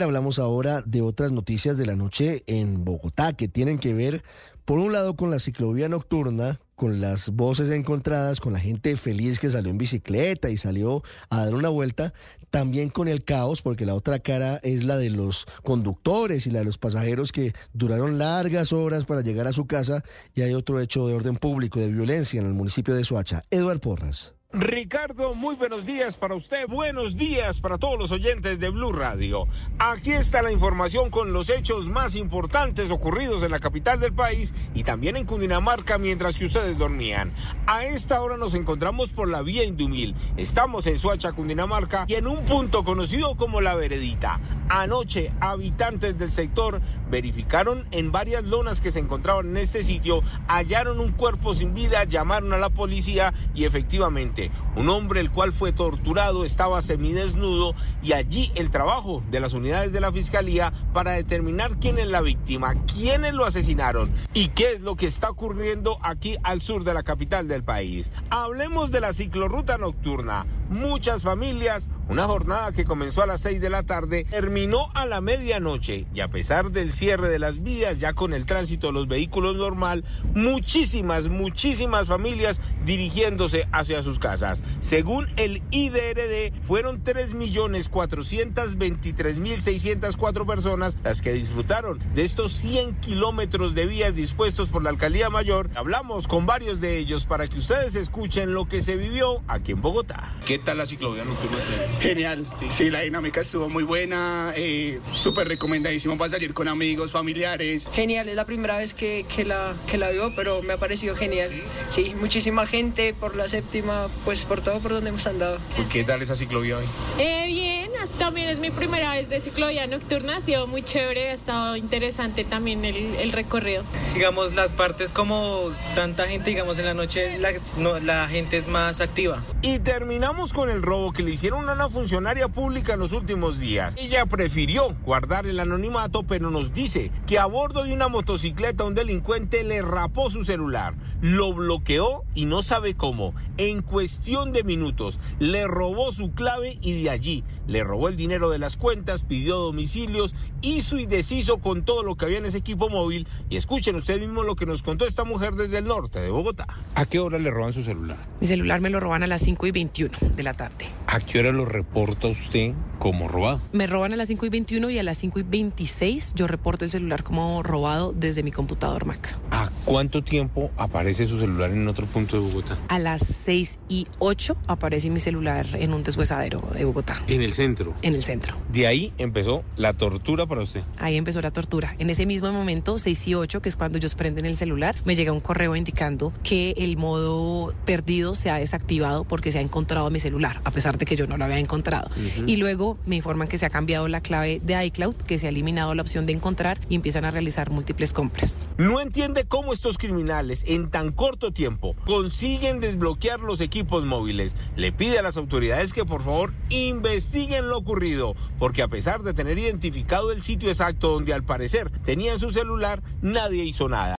Hablamos ahora de otras noticias de la noche en Bogotá que tienen que ver, por un lado, con la ciclovía nocturna, con las voces encontradas, con la gente feliz que salió en bicicleta y salió a dar una vuelta, también con el caos, porque la otra cara es la de los conductores y la de los pasajeros que duraron largas horas para llegar a su casa, y hay otro hecho de orden público, de violencia en el municipio de Soacha. Eduard Porras. Ricardo, muy buenos días para usted, buenos días para todos los oyentes de Blue Radio. Aquí está la información con los hechos más importantes ocurridos en la capital del país y también en Cundinamarca mientras que ustedes dormían. A esta hora nos encontramos por la vía Indumil. Estamos en Suacha, Cundinamarca y en un punto conocido como La Veredita. Anoche, habitantes del sector verificaron en varias lonas que se encontraban en este sitio, hallaron un cuerpo sin vida, llamaron a la policía y efectivamente un hombre el cual fue torturado estaba semidesnudo y allí el trabajo de las unidades de la fiscalía para determinar quién es la víctima, quiénes lo asesinaron y qué es lo que está ocurriendo aquí al sur de la capital del país. Hablemos de la ciclorruta nocturna. Muchas familias, una jornada que comenzó a las 6 de la tarde, terminó a la medianoche y a pesar del cierre de las vías, ya con el tránsito de los vehículos normal, muchísimas, muchísimas familias dirigiéndose hacia sus casas. Según el IDRD, fueron 3.423.604 personas las que disfrutaron de estos 100 kilómetros de vías dispuestos por la Alcaldía Mayor. Hablamos con varios de ellos para que ustedes escuchen lo que se vivió aquí en Bogotá. ¿Qué tal la ciclovía nocturna? Genial. Sí, la dinámica estuvo muy buena, eh, súper recomendadísimo para salir con amigos, familiares. Genial, es la primera vez que, que, la, que la veo, pero me ha parecido genial. Sí, muchísima gente por la séptima pues por todo por donde hemos andado. ¿Qué tal esa ciclovía hoy? Eh, bien, también es mi primera vez de ciclovía nocturna, ha sido muy chévere, ha estado interesante también el, el recorrido. Digamos, las partes como tanta gente, digamos, en la noche la, no, la gente es más activa. Y terminamos con el robo que le hicieron a una funcionaria pública en los últimos días. Ella prefirió guardar el anonimato, pero nos dice que a bordo de una motocicleta un delincuente le rapó su celular, lo bloqueó y no sabe cómo. En cuestión de minutos le robó su clave y de allí le robó el dinero de las cuentas, pidió domicilios, hizo y deshizo con todo lo que había en ese equipo móvil. Y escuchen ustedes mismos lo que nos contó esta mujer desde el norte de Bogotá. ¿A qué hora le roban su celular? Mi celular me lo roban a las 5 y 21 de la tarde. ¿A qué hora lo reporta usted como robado? Me roban a las 5 y 21 y a las 5 y 26 yo reporto el celular como robado desde mi computador Mac. ¿A cuánto tiempo aparece su celular en otro punto de Bogotá? A las 6 y 8 aparece mi celular en un deshuesadero de Bogotá. ¿En el centro? En el centro. De ahí empezó la tortura para usted. Ahí empezó la tortura. En ese mismo momento, 6 y 8, que es cuando ellos prenden el celular, me llega un correo indicando que el modo perdido se ha desactivado porque se ha encontrado mi celular, a pesar de que yo no lo había encontrado. Uh -huh. Y luego me informan que se ha cambiado la clave de iCloud, que se ha eliminado la opción de encontrar y empiezan a realizar múltiples compras. No entiende cómo estos criminales en tan corto tiempo consiguen desbloquear los equipos móviles. Le pide a las autoridades que por favor investiguen lo ocurrido, porque a pesar de tener identificado el sitio exacto donde al parecer tenían su celular, nadie hizo nada.